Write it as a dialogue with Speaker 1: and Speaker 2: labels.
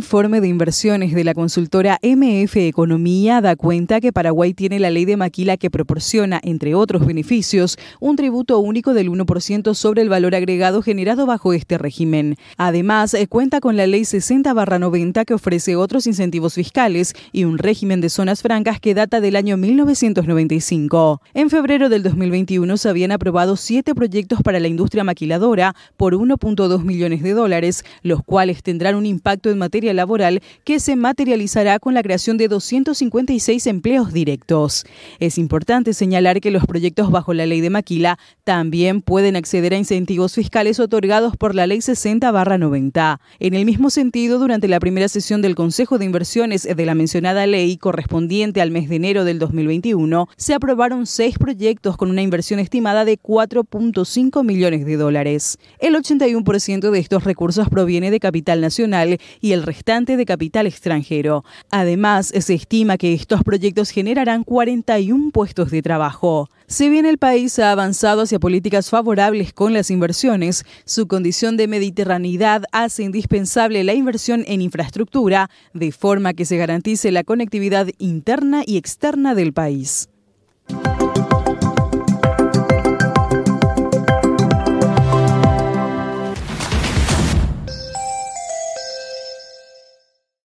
Speaker 1: informe de inversiones de la consultora MF Economía da cuenta que Paraguay tiene la ley de maquila que proporciona, entre otros beneficios, un tributo único del 1% sobre el valor agregado generado bajo este régimen. Además, eh, cuenta con la ley 60-90 que ofrece otros incentivos fiscales y un régimen de zonas francas que data del año 1995. En febrero del 2021 se habían aprobado siete proyectos para la industria maquiladora por 1.2 millones de dólares, los cuales tendrán un impacto en materia laboral que se materializará con la creación de 256 empleos directos. Es importante señalar que los proyectos bajo la ley de Maquila también pueden acceder a incentivos fiscales otorgados por la ley 60-90. En el mismo sentido, durante la primera sesión del Consejo de Inversiones de la mencionada ley correspondiente al mes de enero del 2021, se aprobaron seis proyectos con una inversión estimada de 4.5 millones de dólares. El 81% de estos recursos proviene de capital nacional y el de capital extranjero. Además, se estima que estos proyectos generarán 41 puestos de trabajo. Si bien el país ha avanzado hacia políticas favorables con las inversiones, su condición de mediterraneidad hace indispensable la inversión en infraestructura, de forma que se garantice la conectividad interna y externa del país.